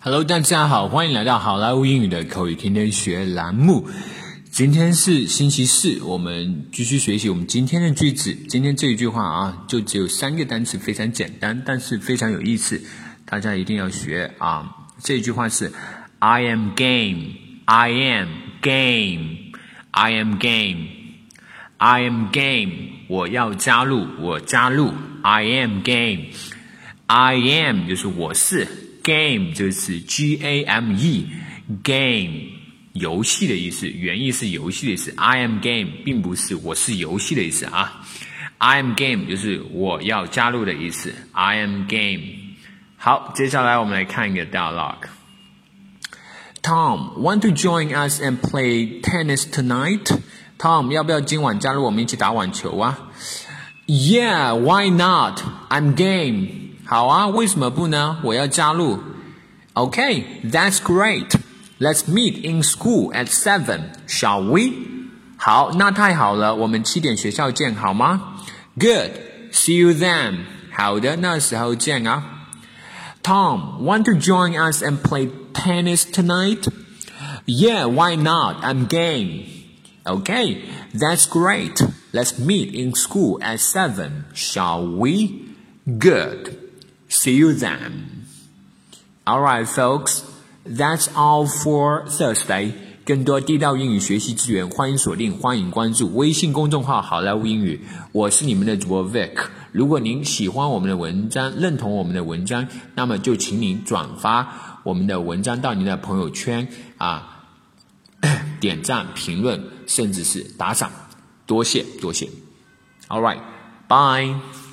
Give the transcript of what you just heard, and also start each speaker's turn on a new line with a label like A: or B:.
A: Hello，大家好，欢迎来到好莱坞英语的口语天天学栏目。今天是星期四，我们继续学习我们今天的句子。今天这一句话啊，就只有三个单词，非常简单，但是非常有意思，大家一定要学啊。这句话是 I am game，I am game，I am game，I am game，我要加入，我加入，I am game，I am 就是我是。Game 就是 G A M E，game 游戏的意思，原意是游戏的意思。I am game 并不是我是游戏的意思啊。I am game 就是我要加入的意思。I am game。好，接下来我们来看一个 dialogue。Tom, want to join us and play tennis tonight? Tom，要不要今晚加入我们一起打网球啊？Yeah, why not? I'm game. 好啊，为什么不呢？我要加入。Okay, that's great. Let's meet in school at seven, shall we? 好，那太好了，我们七点学校见，好吗？Good. See you then. 好的，那时候见啊。Tom, want to join us and play tennis tonight? Yeah, why not? I'm game. Okay, that's great. Let's meet in school at seven, shall we? Good. See you then. All right, folks, that's all for Thursday. 更多地道英语学习资源，欢迎锁定，欢迎关注微信公众号“好莱坞英语”。我是你们的主播 Vic。如果您喜欢我们的文章，认同我们的文章，那么就请您转发我们的文章到您的朋友圈啊，点赞、评论，甚至是打赏，多谢多谢。All right, bye.